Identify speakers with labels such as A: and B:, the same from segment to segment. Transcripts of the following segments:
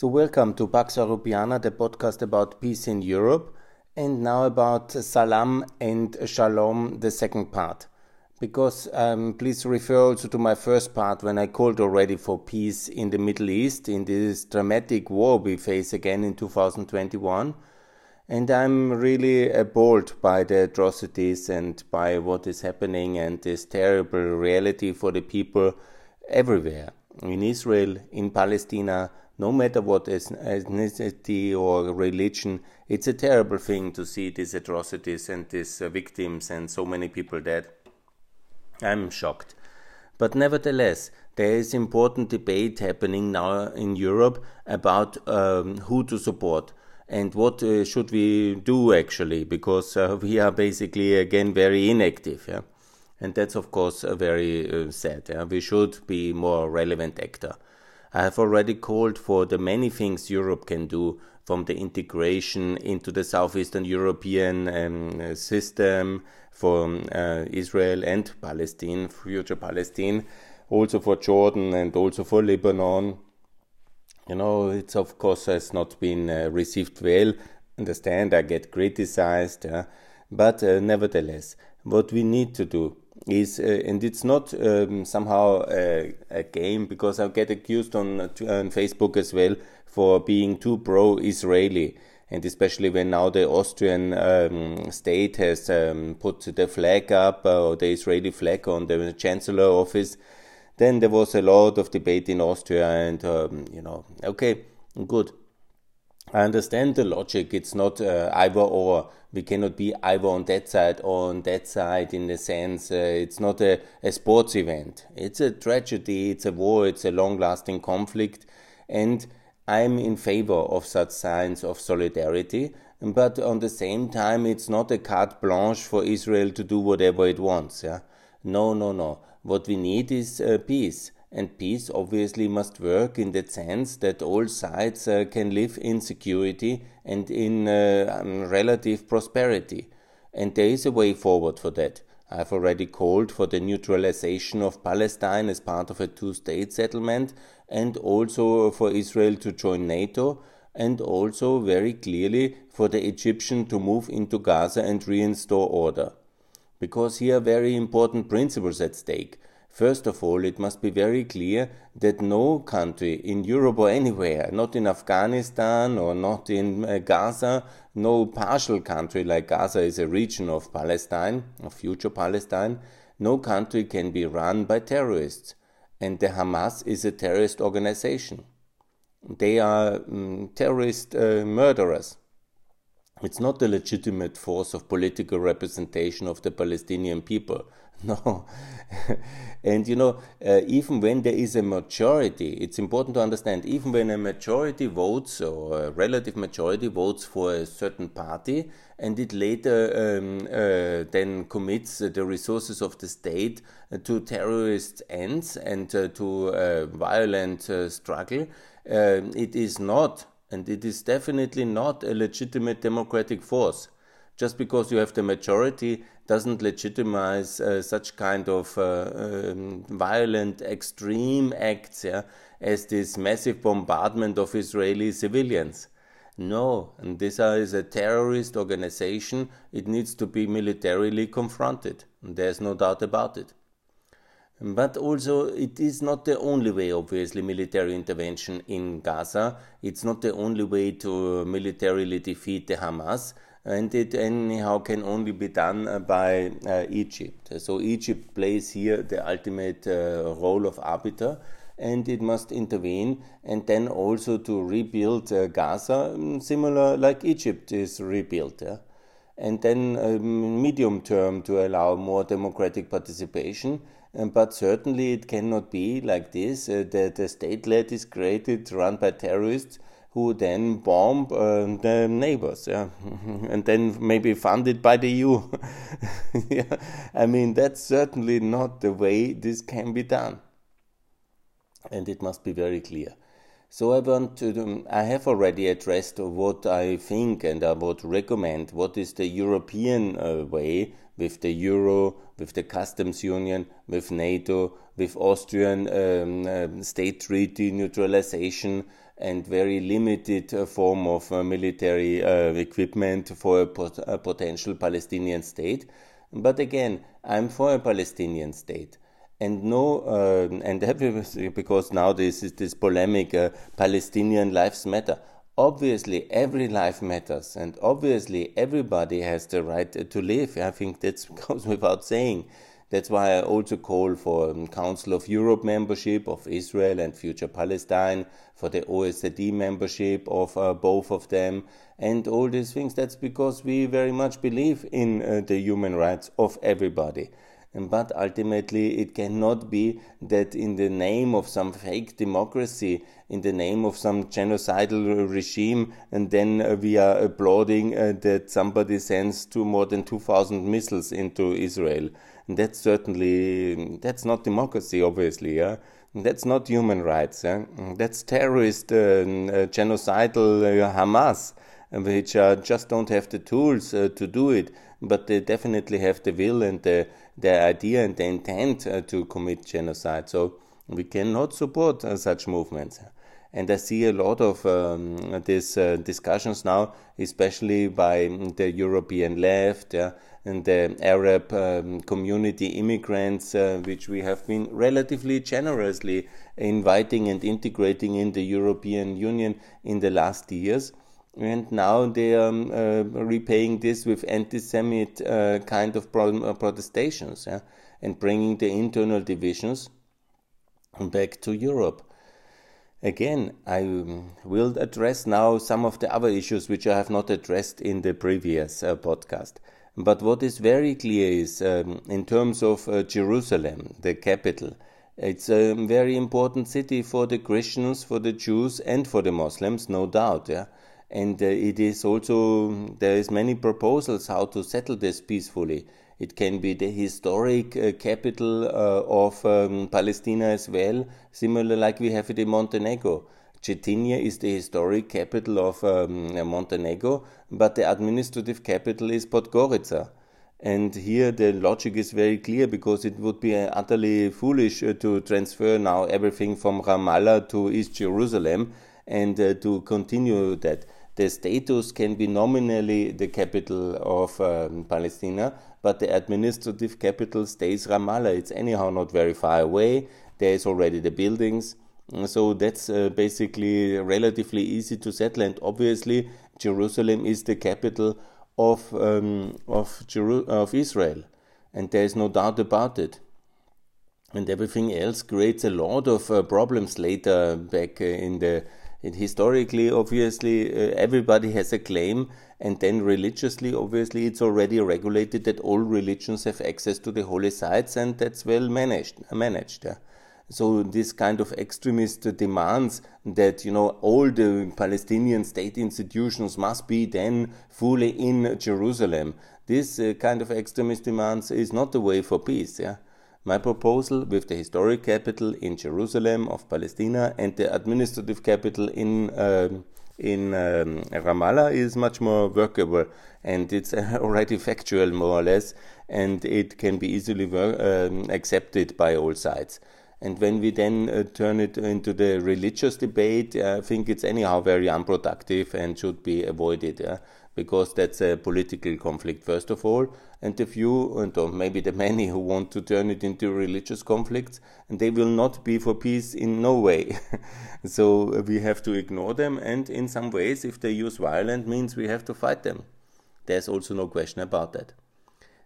A: So, welcome to Pax Europiana, the podcast about peace in Europe, and now about Salam and Shalom, the second part. Because um, please refer also to my first part when I called already for peace in the Middle East in this dramatic war we face again in 2021. And I'm really appalled by the atrocities and by what is happening and this terrible reality for the people everywhere in Israel, in Palestine, no matter what ethnicity or religion, it's a terrible thing to see these atrocities and these uh, victims and so many people dead. I'm shocked. But nevertheless, there is important debate happening now in Europe about um, who to support and what uh, should we do actually, because uh, we are basically again very inactive. Yeah? And that's, of course, very uh, sad. Yeah? We should be more relevant actor. I have already called for the many things Europe can do, from the integration into the Southeastern European um, system for uh, Israel and Palestine, future Palestine, also for Jordan and also for Lebanon. You know, it's of course has not been uh, received well. Understand, I get criticized, uh, but nevertheless, what we need to do is uh, and it's not um, somehow a, a, game because I get accused on, on Facebook as well for being too pro-Israeli. And especially when now the Austrian um, state has um, put the flag up uh, or the Israeli flag on the chancellor office, then there was a lot of debate in Austria and um, you know okay good I understand the logic. It's not uh, either or. We cannot be either on that side or on that side in the sense uh, it's not a, a sports event. It's a tragedy, it's a war, it's a long lasting conflict. And I'm in favor of such signs of solidarity. But on the same time, it's not a carte blanche for Israel to do whatever it wants. Yeah? No, no, no. What we need is uh, peace and peace obviously must work in the sense that all sides uh, can live in security and in uh, um, relative prosperity. And there is a way forward for that. I've already called for the neutralization of Palestine as part of a two state settlement and also for Israel to join NATO and also very clearly for the Egyptian to move into Gaza and reinstore order. Because here are very important principles at stake. First of all, it must be very clear that no country in Europe or anywhere, not in Afghanistan or not in uh, Gaza, no partial country like Gaza is a region of Palestine, of future Palestine, no country can be run by terrorists. And the Hamas is a terrorist organization. They are um, terrorist uh, murderers. It's not a legitimate force of political representation of the Palestinian people. No. and you know, uh, even when there is a majority, it's important to understand, even when a majority votes or a relative majority votes for a certain party and it later um, uh, then commits the resources of the state to terrorist ends and uh, to violent uh, struggle, um, it is not, and it is definitely not a legitimate democratic force just because you have the majority doesn't legitimize uh, such kind of uh, um, violent extreme acts yeah, as this massive bombardment of Israeli civilians. No, and this is a terrorist organization. It needs to be militarily confronted. There's no doubt about it. But also, it is not the only way, obviously, military intervention in Gaza. It's not the only way to militarily defeat the Hamas and it anyhow can only be done uh, by uh, Egypt. So Egypt plays here the ultimate uh, role of arbiter and it must intervene and then also to rebuild uh, Gaza, um, similar like Egypt is rebuilt. Yeah? And then um, medium term to allow more democratic participation. Um, but certainly it cannot be like this uh, that the state led is created, run by terrorists who then bomb uh, the neighbors, yeah, and then maybe funded by the EU. yeah. I mean, that's certainly not the way this can be done, and it must be very clear. So I want to. Um, I have already addressed what I think and I would recommend. What is the European uh, way with the euro, with the customs union, with NATO, with Austrian um, uh, state treaty neutralization and very limited uh, form of uh, military uh, equipment for a, pot- a, potential Palestinian state. But again, I'm for a Palestinian state. And no, uh, and because now this is this polemic, uh, Palestinian lives matter. Obviously, every life matters, and obviously, everybody has the right to live. I think that goes without saying. That's why I also call for um, Council of Europe membership of Israel and future Palestine, for the OSCE membership of uh, both of them, and all these things. That's because we very much believe in uh, the human rights of everybody. But ultimately, it cannot be that in the name of some fake democracy, in the name of some genocidal regime, and then uh, we are applauding uh, that somebody sends two more than 2,000 missiles into Israel. And that's certainly that's not democracy, obviously. Yeah? That's not human rights. Yeah? That's terrorist, uh, uh genocidal uh, Hamas, which uh, just don't have the tools to do it, but they definitely have the will and the, the idea and the intent to commit genocide. So we cannot support such movements. And I see a lot of um, these uh, discussions now, especially by the European left, yeah, and the Arab um, community immigrants, uh, which we have been relatively generously inviting and integrating in the European Union in the last years. And now they are um, uh, repaying this with anti-Semite uh, kind of pro- uh, protestations yeah, and bringing the internal divisions back to Europe. Again, I um, will address now some of the other issues which I have not addressed in the previous uh, podcast. But what is very clear is, um, in terms of uh, Jerusalem, the capital, it's a very important city for the Christians, for the Jews, and for the Muslims, no doubt. Yeah, and uh, it is also there is many proposals how to settle this peacefully. It can be the historic uh, capital uh, of um, Palestine as well, similar like we have it in Montenegro. Cetinje is the historic capital of um, Montenegro, but the administrative capital is Podgorica. And here the logic is very clear because it would be uh, utterly foolish uh, to transfer now everything from Ramallah to East Jerusalem and uh, to continue that the status can be nominally the capital of um, Palestine, but the administrative capital stays Ramallah. It's anyhow not very far away. There is already the buildings. So that's uh, basically relatively easy to settle. And obviously, Jerusalem is the capital of um, of, Jeru- of Israel, and there is no doubt about it. And everything else creates a lot of uh, problems later back uh, in the and historically, obviously, uh, everybody has a claim, and then religiously, obviously, it's already regulated that all religions have access to the holy sites, and that's well managed. Managed. Yeah. So this kind of extremist demands that you know all the Palestinian state institutions must be then fully in Jerusalem. This uh, kind of extremist demands is not the way for peace. Yeah. My proposal with the historic capital in Jerusalem of Palestine and the administrative capital in um, in um, Ramallah is much more workable and it's already factual more or less and it can be easily um, accepted by all sides. And when we then uh, turn it into the religious debate, I think it's anyhow very unproductive and should be avoided. Yeah? Because that's a political conflict, first of all, and the few, and or maybe the many who want to turn it into religious conflicts, and they will not be for peace in no way. so uh, we have to ignore them, and in some ways, if they use violent means, we have to fight them. There's also no question about that.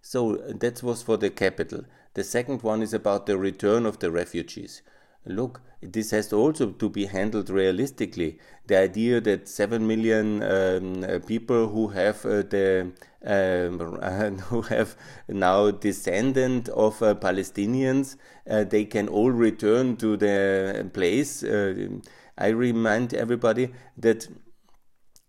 A: So that was for the capital. The second one is about the return of the refugees look, this has also to be handled realistically. The idea that 7 million um, people who have uh, the um, who have now descendant of uh, Palestinians, uh, they can all return to their place. Uh, I remind everybody that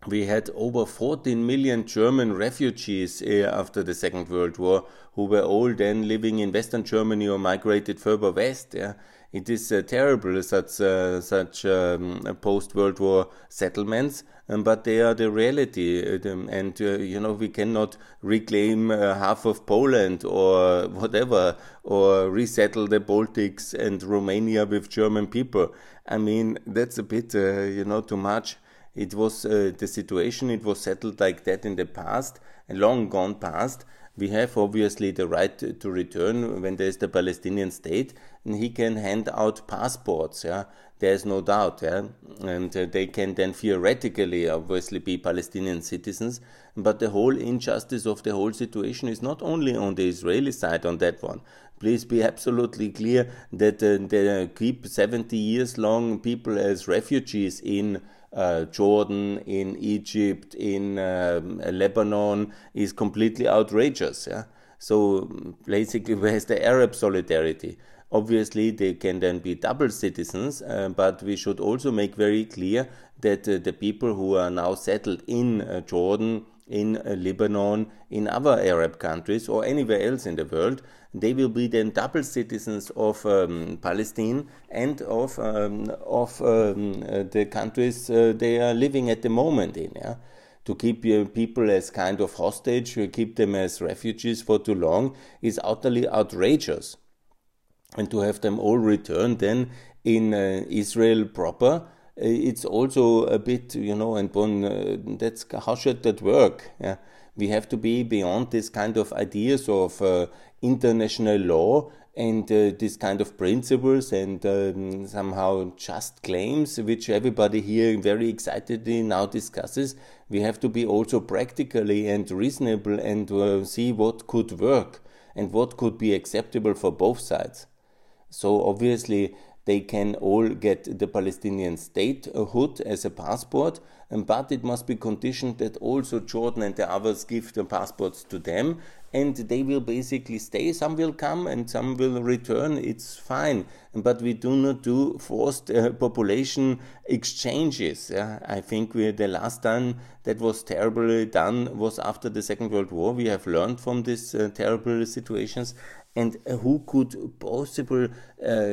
A: we had over 14 million German refugees uh, after the Second World War who were all then living in Western Germany or migrated further west. Yeah? It is uh, terrible such uh, such um, post World War settlements, um, but they are the reality. Um, and uh, you know we cannot reclaim uh, half of Poland or whatever, or resettle the Baltics and Romania with German people. I mean that's a bit uh, you know too much. It was uh, the situation. It was settled like that in the past, and long gone past we have obviously the right to return when there is the Palestinian state, and he can hand out passports. Yeah, there's no doubt. Yeah, and uh, they can then theoretically, obviously, be Palestinian citizens. But the whole injustice of the whole situation is not only on the Israeli side on that one. Please be absolutely clear that uh, they keep 70 years long people as refugees in uh, Jordan, in Egypt, in um, Lebanon is completely outrageous. Yeah? So basically, where's the Arab solidarity? Obviously, they can then be double citizens, uh, but we should also make very clear that uh, the people who are now settled in uh, Jordan, in uh, Lebanon, in other Arab countries, or anywhere else in the world, they will be then double citizens of um, Palestine and of um, of um, uh, the countries uh, they are living at the moment in. Yeah? To keep uh, people as kind of hostage, keep them as refugees for too long, is utterly outrageous. And to have them all returned then in uh, Israel proper, it's also a bit, you know, and uh, that's how should that work? Yeah? We have to be beyond this kind of ideas of uh, international law and uh, this kind of principles and um, somehow just claims, which everybody here very excitedly now discusses. We have to be also practically and reasonable and uh, see what could work and what could be acceptable for both sides. So obviously, they can all get the Palestinian statehood as a passport, but it must be conditioned that also Jordan and the others give the passports to them, and they will basically stay. Some will come and some will return. It's fine, but we do not do forced uh, population exchanges. Yeah? I think we, the last time that was terribly done was after the Second World War. We have learned from these uh, terrible situations, and who could possibly uh,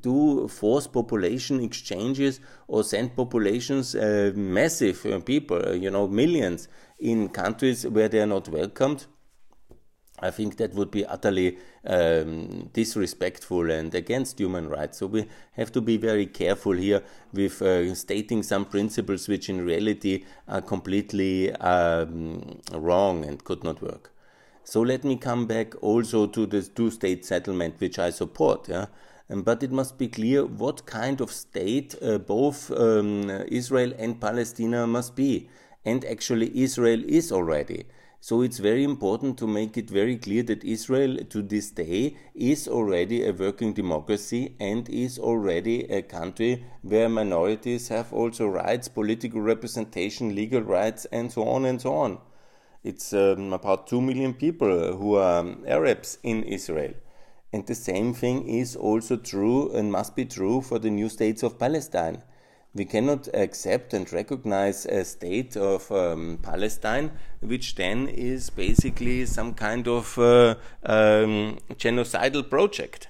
A: do force population exchanges or send populations, uh, massive uh, people, uh, you know, millions in countries where they are not welcomed. I think that would be utterly um, disrespectful and against human rights. So we have to be very careful here with uh, stating some principles which in reality are completely um, wrong and could not work. So let me come back also to the two state settlement, which I support. Yeah? Um, but it must be clear what kind of state uh, both um, Israel and Palestine must be. And actually, Israel is already. So it's very important to make it very clear that Israel to this day is already a working democracy and is already a country where minorities have also rights, political representation, legal rights, and so on and so on. It's um, about 2 million people who are Arabs in Israel. And the same thing is also true and must be true for the new states of Palestine. We cannot accept and recognize a state of um, Palestine, which then is basically some kind of uh, um, genocidal project.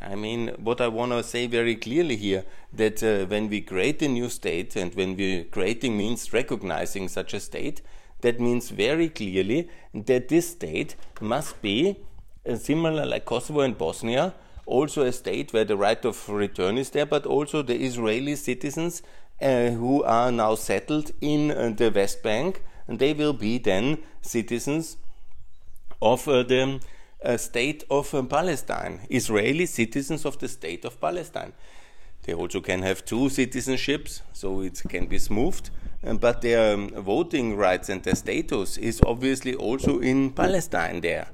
A: I mean, what I want to say very clearly here that uh, when we create a new state and when we creating means recognizing such a state, that means very clearly that this state must be uh, similar like Kosovo and Bosnia, also a state where the right of return is there, but also the Israeli citizens uh, who are now settled in uh, the West Bank, and they will be then citizens of uh, the uh, state of uh, Palestine, Israeli citizens of the state of Palestine. They also can have two citizenships, so it can be smoothed but their um, voting rights and their status is obviously also in Palestine there.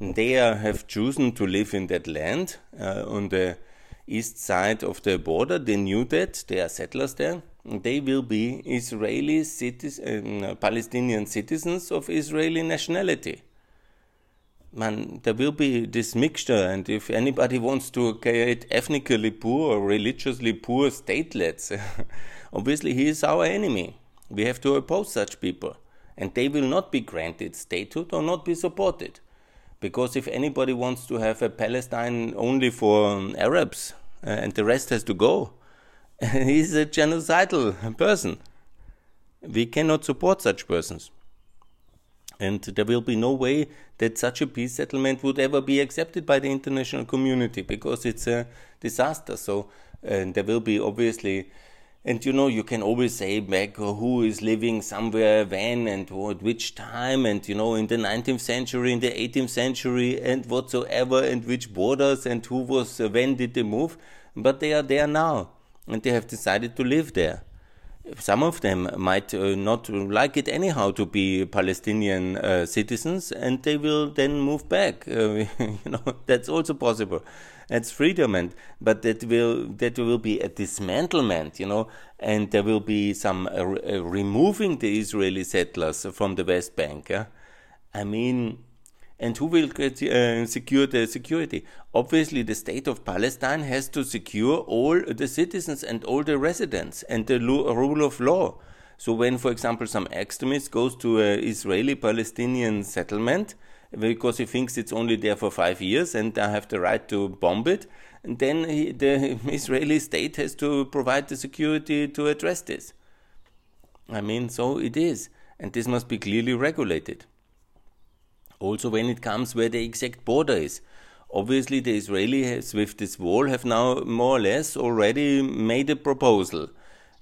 A: They have chosen to live in that land uh, on the east side of the border. They knew that. They are settlers there. They will be Israeli citizens, uh, Palestinian citizens of Israeli nationality. Man, there will be this mixture, and if anybody wants to create ethnically poor or religiously poor statelets, obviously he is our enemy. We have to oppose such people, and they will not be granted statehood or not be supported. Because if anybody wants to have a Palestine only for um, Arabs uh, and the rest has to go, he's a genocidal person. We cannot support such persons. And there will be no way that such a peace settlement would ever be accepted by the international community because it's a disaster. So there will be obviously and you know you can always say back who is living somewhere when and what which time and you know in the 19th century in the 18th century and whatsoever and which borders and who was uh, when did they move. But they are there now and they have decided to live there some of them might uh, not like it anyhow to be Palestinian uh, citizens, and they will then move back. Uh, you know, that's also possible. That's freedom, and but that will that will be a dismantlement. You know, and there will be some uh, uh, removing the Israeli settlers from the West Bank. Yeah? I mean, and who will uh, secure the security? Obviously, the state of Palestine has to secure all the citizens and all the residents and the rule of law. So, when, for example, some extremist goes to an Israeli-Palestinian settlement because he thinks it's only there for five years and they have the right to bomb it, then he, the Israeli state has to provide the security to address this. I mean, so it is, and this must be clearly regulated also when it comes where the exact border is. Obviously, the Israelis with this wall have now more or less already made a proposal.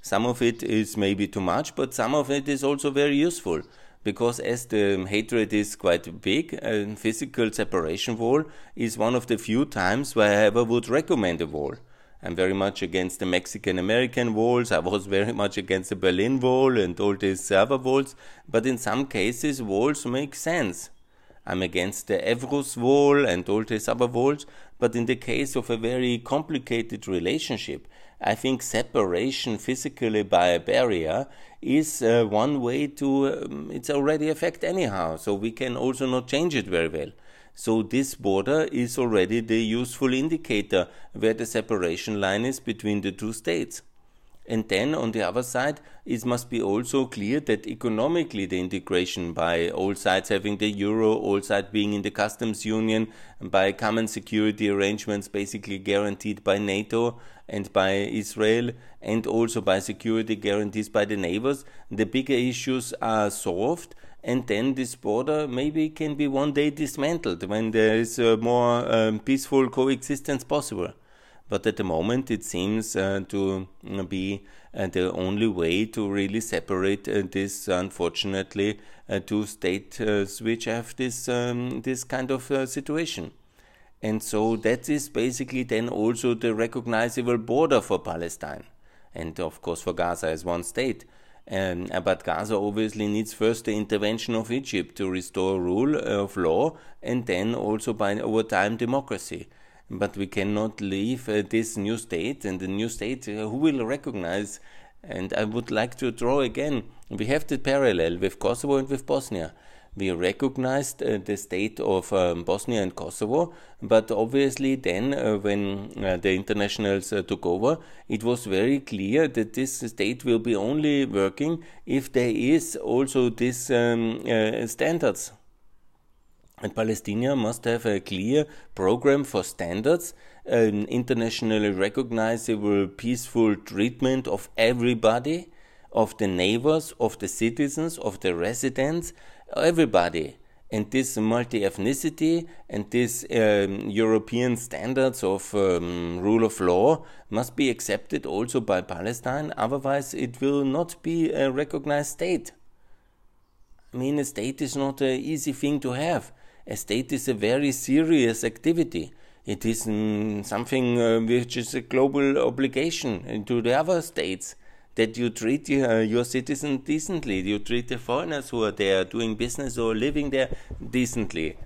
A: Some of it is maybe too much, but some of it is also very useful because as the hatred is quite big, a physical separation wall is one of the few times where I ever would recommend a wall. I'm very much against the Mexican American walls. I was very much against the Berlin Wall and all these server walls. But in some cases, walls make sense. I'm against the Evros wall and all these other walls, but in the case of a very complicated relationship, I think separation physically by a barrier is uh, one way to, um, it's already a fact anyhow, so we can also not change it very well. So this border is already the useful indicator where the separation line is between the two states. And then on the other side, it must be also clear that economically the integration by all sides having the euro, all sides being in the customs union, by common security arrangements basically guaranteed by NATO and by Israel, and also by security guarantees by the neighbors, the bigger issues are solved. And then this border maybe can be one day dismantled when there is a more um, peaceful coexistence possible but at the moment it seems uh, to be uh, the only way to really separate uh, this, unfortunately, two states which have this um, this kind of situation. And so that is basically then also the recognizable border for Palestine, and of course for Gaza as one state. Um, but Gaza obviously needs first the intervention of Egypt to restore rule of law, and then also by over time democracy but we cannot leave uh, this new state and the new state uh, who will recognize? And I would like to draw again we have the parallel with Kosovo and with Bosnia. We recognized uh, the state of um, Bosnia and Kosovo, but obviously then uh, when uh, the internationals uh, took over, it was very clear that this state will be only working if there is also these um, standards and Palestinians must have a clear program for standards, an internationally recognizable peaceful treatment of everybody, of the neighbors, of the citizens, of the residents, everybody. And this multi ethnicity and these um, European standards of um, rule of law must be accepted also by Palestine, otherwise, it will not be a recognized state. I mean, a state is not an easy thing to have a state is a very serious activity. It is mm, something uh, which is a global obligation to the other states that you treat uh, your citizens decently. You treat the foreigners who are there doing business or living there decently.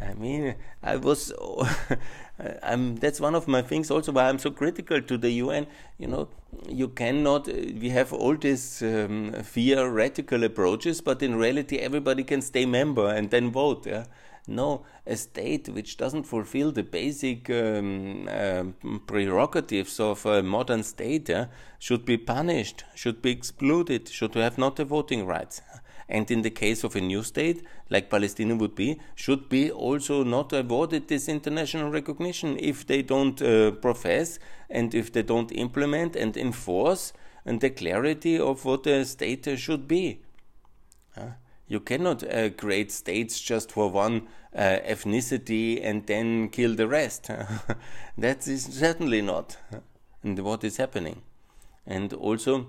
A: I mean, I was. I'm, that's one of my things also why I'm so critical to the UN. You know, you cannot, we have all these um, theoretical approaches, but in reality, everybody can stay member and then vote. Yeah? No, a state which doesn't fulfill the basic um, uh, prerogatives of a modern state should be punished, should be excluded, should have not the voting rights. And in the case of a new state, like Palestine would be, should be also not awarded this international recognition if they don't uh, profess and if they don't implement and enforce and the clarity of what a state should be. You cannot uh, create states just for one uh, ethnicity and then kill the rest. that is certainly not and what is happening. And also,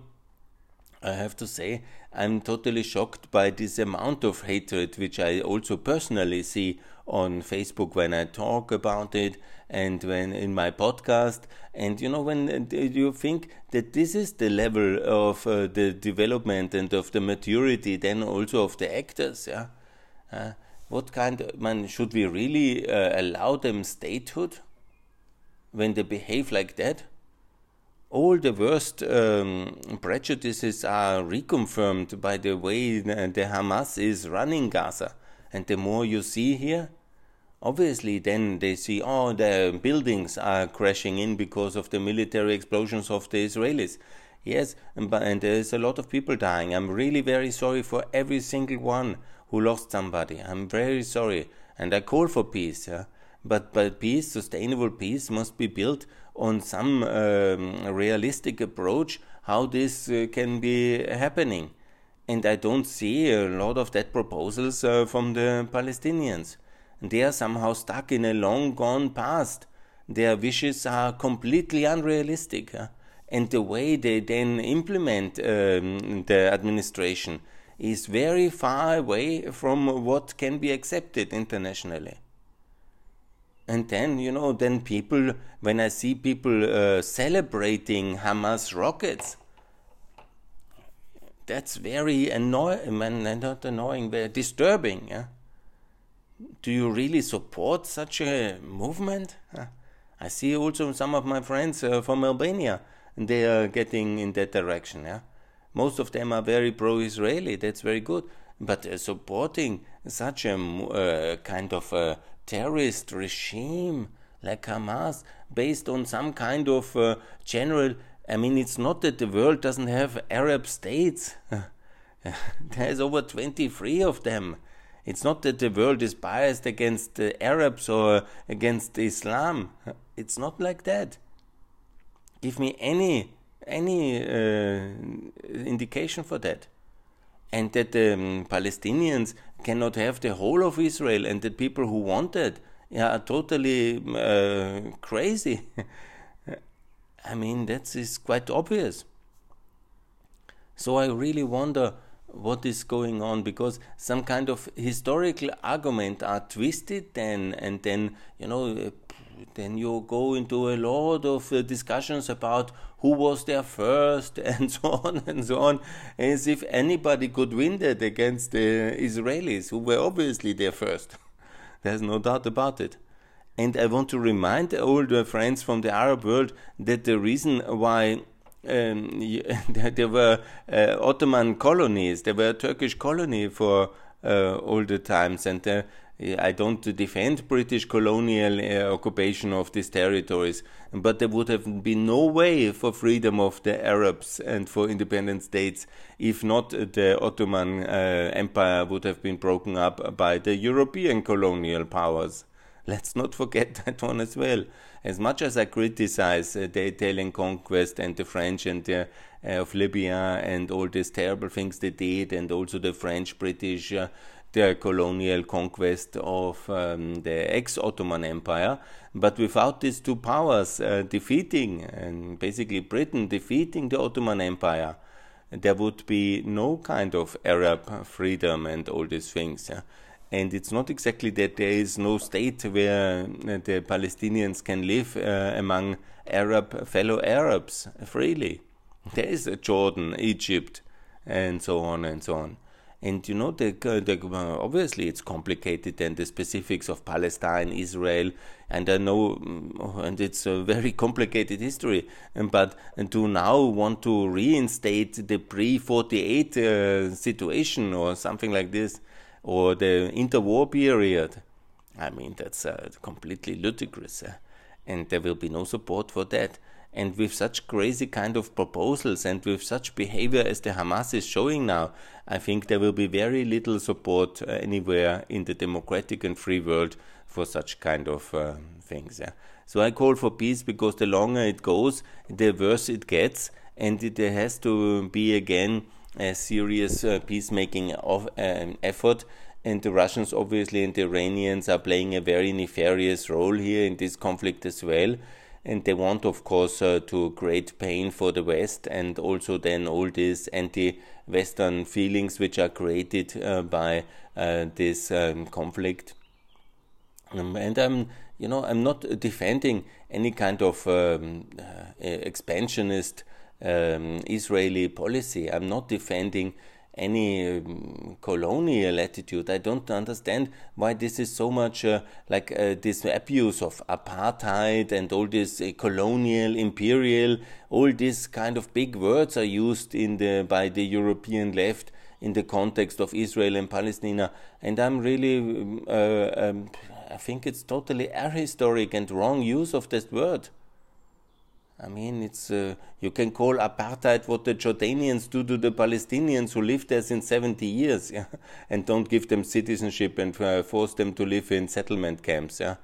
A: I have to say, I'm totally shocked by this amount of hatred, which I also personally see on Facebook when I talk about it and when in my podcast. And you know, when you think that this is the level of uh, the development and of the maturity, then also of the actors, yeah. Uh, what kind of man should we really uh, allow them statehood when they behave like that? All the worst um, prejudices are reconfirmed by the way the Hamas is running Gaza. And the more you see here, obviously then they see, oh, the buildings are crashing in because of the military explosions of the Israelis. Yes, and, and there's a lot of people dying. I'm really very sorry for every single one who lost somebody. I'm very sorry. And I call for peace. Yeah? But, but peace, sustainable peace, must be built on some um, realistic approach how this uh, can be happening. And I don't see a lot of that proposals uh, from the Palestinians. They are somehow stuck in a long gone past. Their wishes are completely unrealistic. Uh, and the way they then implement um, the administration is very far away from what can be accepted internationally and then you know then people when i see people uh, celebrating hamas rockets that's very annoying not annoying but disturbing yeah? do you really support such a movement? I see also some of my friends uh, from albania and they are getting in that direction yeah? Most of them are very pro-israeli that's very good. But uh, supporting such a uh, kind of uh, terrorist regime like Hamas based on some kind of uh, general. I mean, it's not that the world doesn't have Arab states. There's over 23 of them. It's not that the world is biased against the Arabs or against Islam. It's not like that. Give me any any uh, indication for that and that the um, Palestinians cannot have the whole of Israel, and the people who want it are totally uh, crazy. I mean, that is quite obvious. So I really wonder what is going on because some kind of historical argument are twisted then and then you know then you go into a lot of uh, discussions about who was there first and so on and so on, as if anybody could win that against the Israelis, who were obviously there first. There's no doubt about it. And I want to remind all the friends from the Arab world that the reason why um, there were uh, Ottoman colonies, there were a Turkish colony for uh, all the times, and uh, I don't defend British colonial uh, occupation of these territories, but there would have been no way for freedom of the Arabs and for independent states if not the Ottoman uh, Empire would have been broken up by the European colonial powers. Let's not forget that one as well. As much as I criticize uh, the Italian conquest and the French and the, uh, of Libya and all these terrible things they did, and also the French British uh, the colonial conquest of um, the ex-Ottoman Empire. But without these two powers uh, defeating, and basically Britain defeating the Ottoman Empire, there would be no kind of Arab freedom and all these things. Yeah? And it's not exactly that there is no state where uh, the Palestinians can live uh, among Arab fellow Arabs freely. There is Jordan, Egypt, and so on and so on. And you know, the, the, obviously it's complicated and the specifics of Palestine, Israel, and I know, mm, and it's a very complicated history. But to now want to reinstate the pre-48 uh, situation or something like this, or the interwar period, I mean that's uh, completely ludicrous, uh, and there will be no support for that. And with such crazy kind of proposals and with such behavior as the Hamas is showing now, I think there will be very little support uh, anywhere in the democratic and free world for such kind of uh, things. Yeah. So I call for peace because the longer it goes, the worse it gets, and it has to be again a serious uh, peacemaking of, um, effort. And the Russians, obviously, and the Iranians are playing a very nefarious role here in this conflict as well. And they want, of course, uh, to create pain for the West and also then all these anti Western feelings which are created uh, by uh, this um, conflict. Um, and I'm, you know, I'm not defending any kind of um, uh, expansionist um, Israeli policy. I'm not defending any um, colonial attitude. I don't understand why this is so much uh, like uh, this abuse of apartheid and all this uh, colonial, imperial, all these kind of big words are used in the by the European left in the context of Israel and Palestine. And I'm really, um, uh, um, I think it's totally ahistoric and wrong use of this word. I mean, it's uh, you can call apartheid what the Jordanians do to the Palestinians who live there since 70 years, yeah, and don't give them citizenship and uh, force them to live in settlement camps, yeah.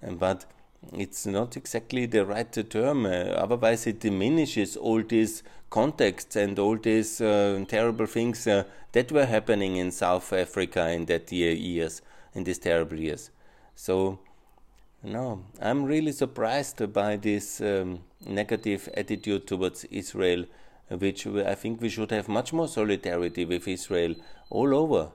A: And, but it's not exactly the right term. Uh, otherwise, it diminishes all these contexts and all these uh, terrible things uh, that were happening in South Africa in that year, years, in these terrible years. So no, I'm really surprised by this um, negative attitude towards Israel, which I think we should have much more solidarity with Israel all over.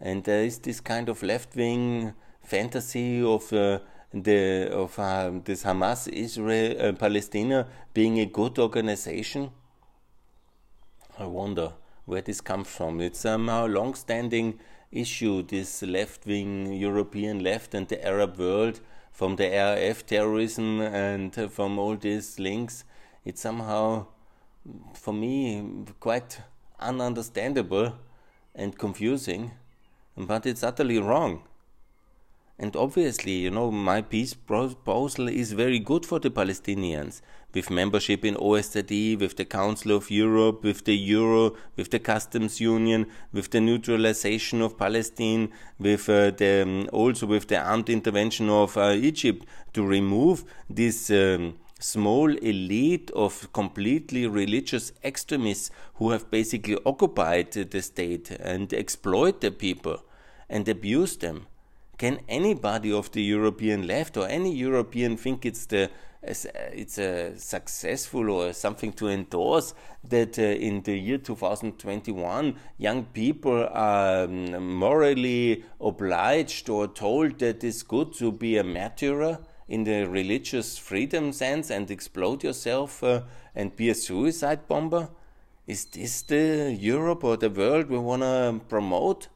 A: And there is this kind of left-wing fantasy of uh, the of uh, this Hamas Israel uh, Palestina being a good organization. I wonder where this comes from. It's somehow a long-standing issue. This left-wing European left and the Arab world from the RAF terrorism and uh, from all these links, it's somehow, for me, quite ununderstandable and confusing, but it's utterly wrong. And obviously, you know, my peace proposal is very good for the Palestinians, with membership in OSCE, with the Council of Europe, with the Euro, with the Customs Union, with the neutralization of Palestine, with uh, the um, also with the armed intervention of uh, Egypt to remove this. Um, small elite of completely religious extremists who have basically occupied the state and exploit the people and abuse them can anybody of the European left or any European think it's the it's a successful or something to endorse that uh, in the year 2021 young people are um, morally obliged or told that it's good to be a martyr in the religious freedom sense and explode yourself uh, and be a suicide bomber? Is this the Europe or the world we want to promote?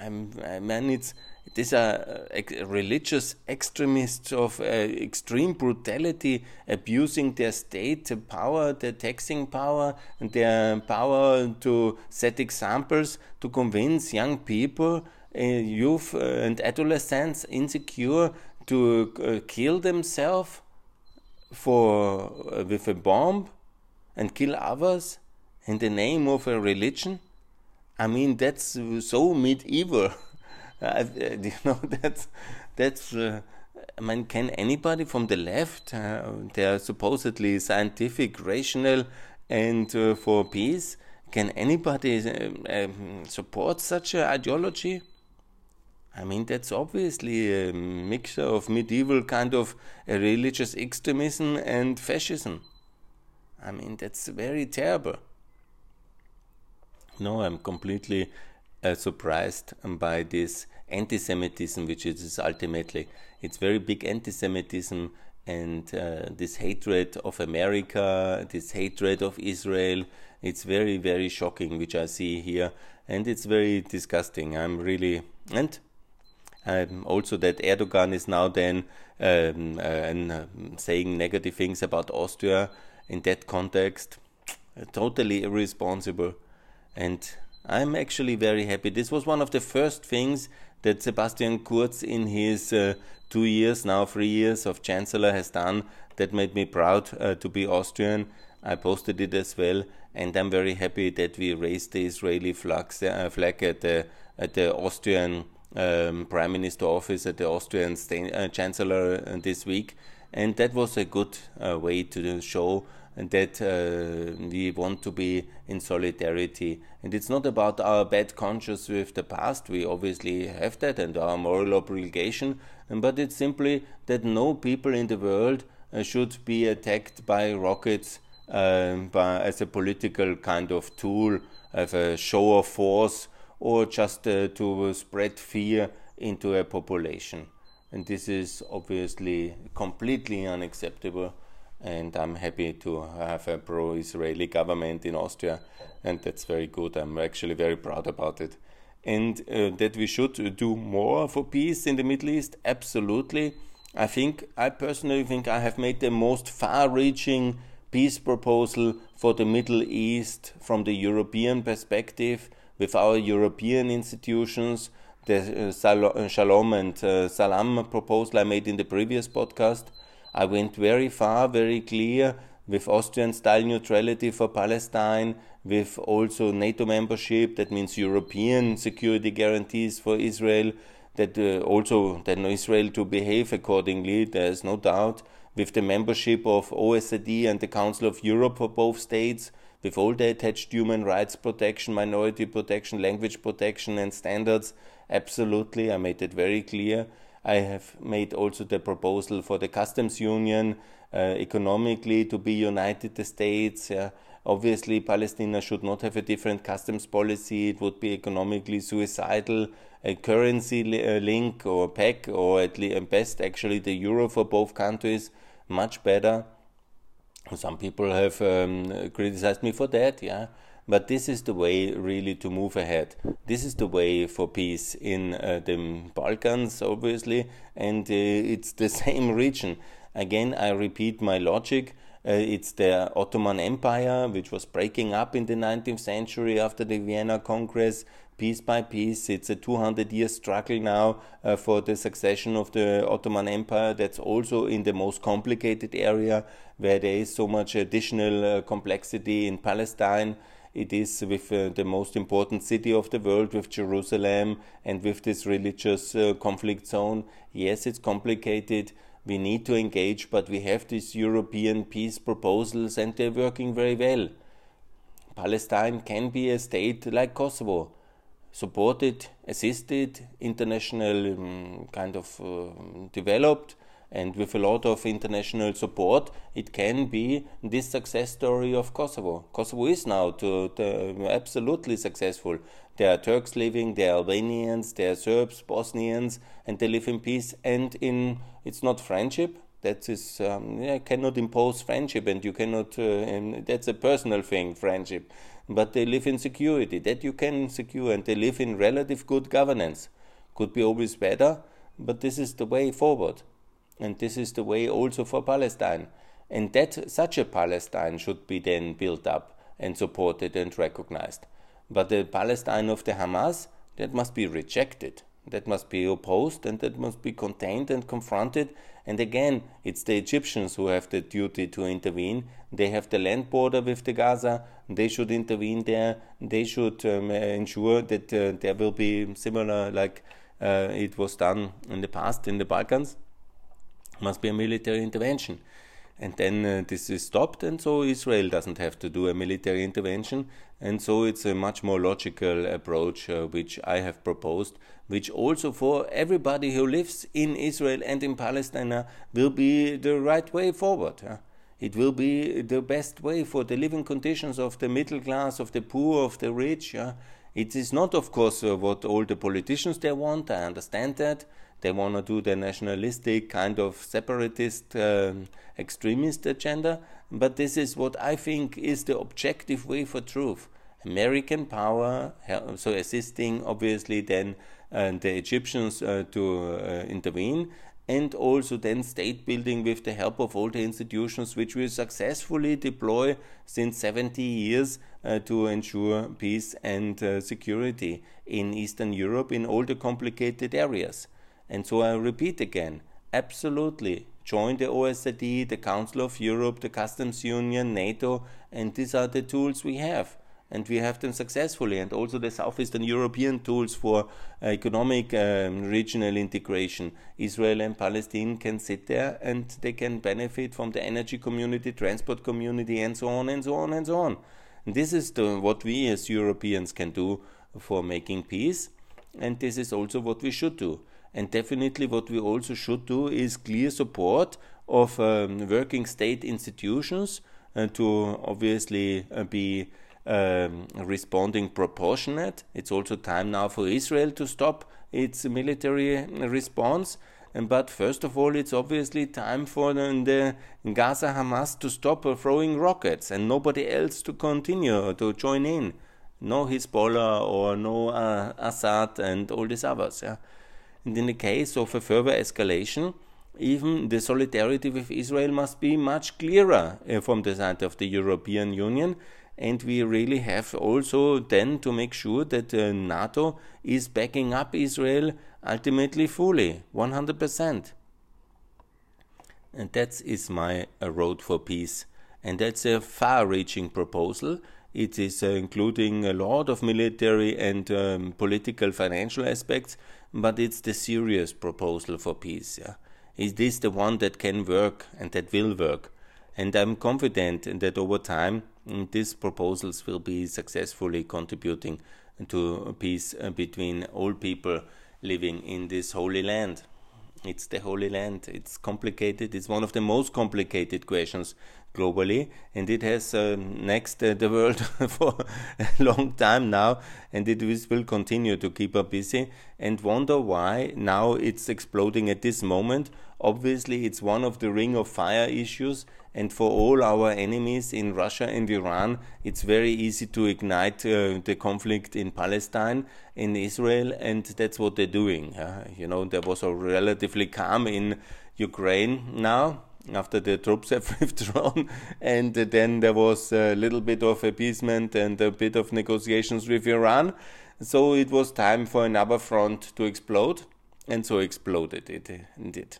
A: I'm, I mean, it's these are uh, religious extremists of uh, extreme brutality abusing their state power, their taxing power, and their power to set examples to convince young people, uh, youth uh, and adolescents insecure to uh, kill themselves for uh, with a bomb and kill others in the name of a religion. I mean, that's so medieval. uh, you know, that's that's. Uh, I mean, can anybody from the left, uh, they are supposedly scientific, rational, and uh, for peace, can anybody um, um, support such an ideology? I mean, that's obviously a mixture of medieval kind of religious extremism and fascism. I mean, that's very terrible. No, I'm completely uh, surprised by this anti-Semitism, which it is ultimately. It's very big anti-Semitism and uh, this hatred of America, this hatred of Israel. It's very, very shocking, which I see here, and it's very disgusting. I'm really and um, also that Erdogan is now then um, uh, saying negative things about Austria in that context. Totally irresponsible. And I'm actually very happy. This was one of the first things that Sebastian Kurz, in his uh, two years, now three years of Chancellor, has done That made me proud uh, to be Austrian. I posted it as well, and I'm very happy that we raised the Israeli flag, uh, flag at the at the Austrian um, Prime Minister office at the Austrian uh, Chancellor uh, this week, and that was a good uh, way to show that uh, we want to be in solidarity. And it's not about our bad conscience with the past, we obviously have that and our moral obligation, but it's simply that no people in the world uh, should be attacked by rockets um, by, as a political kind of tool, as a show of force, or just uh, to spread fear into a population. And this is obviously completely unacceptable and I'm happy to have a pro-Israeli government in Austria, and that's very good. I'm actually very proud about it. And uh, that we should do more for peace in the Middle East, absolutely. I think, I personally think I have made the most far-reaching peace proposal for the Middle East from the European perspective with our European institutions. The uh, Shalom and uh, Salam proposal I made in the previous podcast I went very far, very clear with Austrian style neutrality for Palestine, with also NATO membership, that means European security guarantees for Israel, that uh, also then Israel to behave accordingly, there is no doubt, with the membership of OSCE and the Council of Europe for both states, with all the attached human rights protection, minority protection, language protection, and standards. Absolutely, I made it very clear. I have made also the proposal for the customs union uh, economically to be united the states. Obviously, Palestine should not have a different customs policy. It would be economically suicidal. A currency li uh, link or peg, or at least best actually the euro for both countries, much better. Some people have um, criticized me for that, yeah. But this is the way really to move ahead. This is the way for peace in uh, the Balkans, obviously, and uh, it's the same region. Again, I repeat my logic. Uh, it's the Ottoman Empire, which was breaking up in the 19th century after the Vienna Congress, piece by piece. It's a 200 year struggle now uh, for the succession of the Ottoman Empire. That's also in the most complicated area where there is so much additional uh, complexity in Palestine it is with uh, the most important city of the world, with Jerusalem, and with this religious uh, conflict zone. Yes, it's complicated. We need to engage, but we have these European peace proposals, and they're working very well. Palestine can be a state like Kosovo, supported, assisted, international um, kind of uh, developed and with a lot of international support, it can be this success story of Kosovo. Kosovo is now to, to absolutely successful. There are Turks living, there are Albanians, there are Serbs, Bosnians, and they live in peace and in. It's not friendship. That is, um, yeah, cannot impose friendship, and you cannot. Uh, and that's a personal thing, friendship. But they live in security. That you can secure, and they live in relative good governance. Could be always better, but this is the way forward. And this is the way also for Palestine. And that such a Palestine should be then built up and supported and recognized. But the Palestine of the Hamas, that must be rejected. That must be opposed and that must be contained and confronted. And again, it's the Egyptians who have the duty to intervene. They have the land border with the Gaza. They should intervene there. They should um, ensure that uh, there will be similar, like uh, it was done in the past in the Balkans must be a military intervention. And then uh, this is stopped, and so Israel doesn't have to do a military intervention. And so it's a much more logical approach uh, which I have proposed, which also for everybody who lives in Israel and in Palestine uh, will be the right way forward. It will be the best way for the living conditions of the middle class, of the poor, of the rich. It is not, of course, uh, what all the politicians they want. I understand that they want to do the nationalistic kind of separatist um, extremist agenda. But this is what I think is the objective way for truth. American power, so assisting obviously then uh, the Egyptians uh, to uh, intervene, and also then state building with the help of all the institutions which we successfully deploy since 70 years uh, to ensure peace and uh, security in Eastern Europe in all the complicated areas. And so I repeat again Absolutely. Join the OSCE, the Council of Europe, the Customs Union, NATO, and these are the tools we have. And we have them successfully, and also the Southeastern European tools for uh, economic um, regional integration. Israel and Palestine can sit there and they can benefit from the energy community, transport community, and so on and so on and so on. And this is the, what we as Europeans can do for making peace, and this is also what we should do. And definitely, what we also should do is clear support of um, working state institutions uh, to obviously uh, be um, responding proportionate. It's also time now for Israel to stop its military response. And, but first of all, it's obviously time for the, the Gaza Hamas to stop throwing rockets and nobody else to continue to join in. No Hezbollah or no uh, Assad and all these others. Yeah. And in the case of a further escalation, even the solidarity with Israel must be much clearer uh, from the side of the European Union. And we really have also then to make sure that uh, NATO is backing up Israel ultimately fully, 100%. And that is my uh, road for peace. And that's a far reaching proposal. It is uh, including a lot of military and um, political financial aspects, but it's the serious proposal for peace. Yeah? Is this the one that can work and that will work? And I'm confident that over time mm, these proposals will be successfully contributing to peace uh, between all people living in this holy land. It's the Holy Land. It's complicated. It's one of the most complicated questions globally, and it has uh, next uh, the world for a long time now, and it will continue to keep us busy. And wonder why now it's exploding at this moment. Obviously, it's one of the Ring of Fire issues, and for all our enemies in Russia and Iran, it's very easy to ignite uh, the conflict in Palestine, in Israel, and that's what they're doing. You know, there was a relatively calm in Ukraine now after the troops have withdrawn, and then there was a little bit of appeasement and a bit of negotiations with Iran. So it was time for another front to explode, and so exploded it indeed.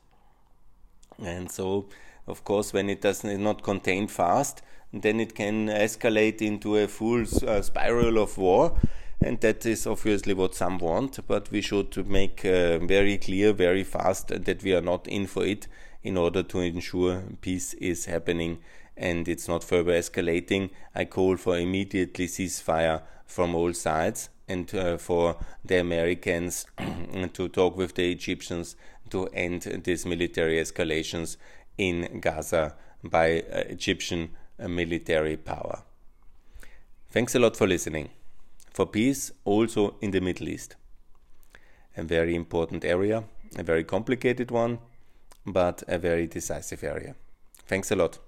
A: And so, of course, when it does not contain fast, then it can escalate into a full uh, spiral of war. And that is obviously what some want, but we should make uh, very clear, very fast that we are not in for it in order to ensure peace is happening and it's not further escalating. I call for immediately ceasefire from all sides and uh, for the Americans to talk with the Egyptians to end these military escalations in Gaza by uh, Egyptian uh, military power. Thanks a lot for listening. For peace, also in the Middle East. A very important area, a very complicated one, but a very decisive area. Thanks a lot.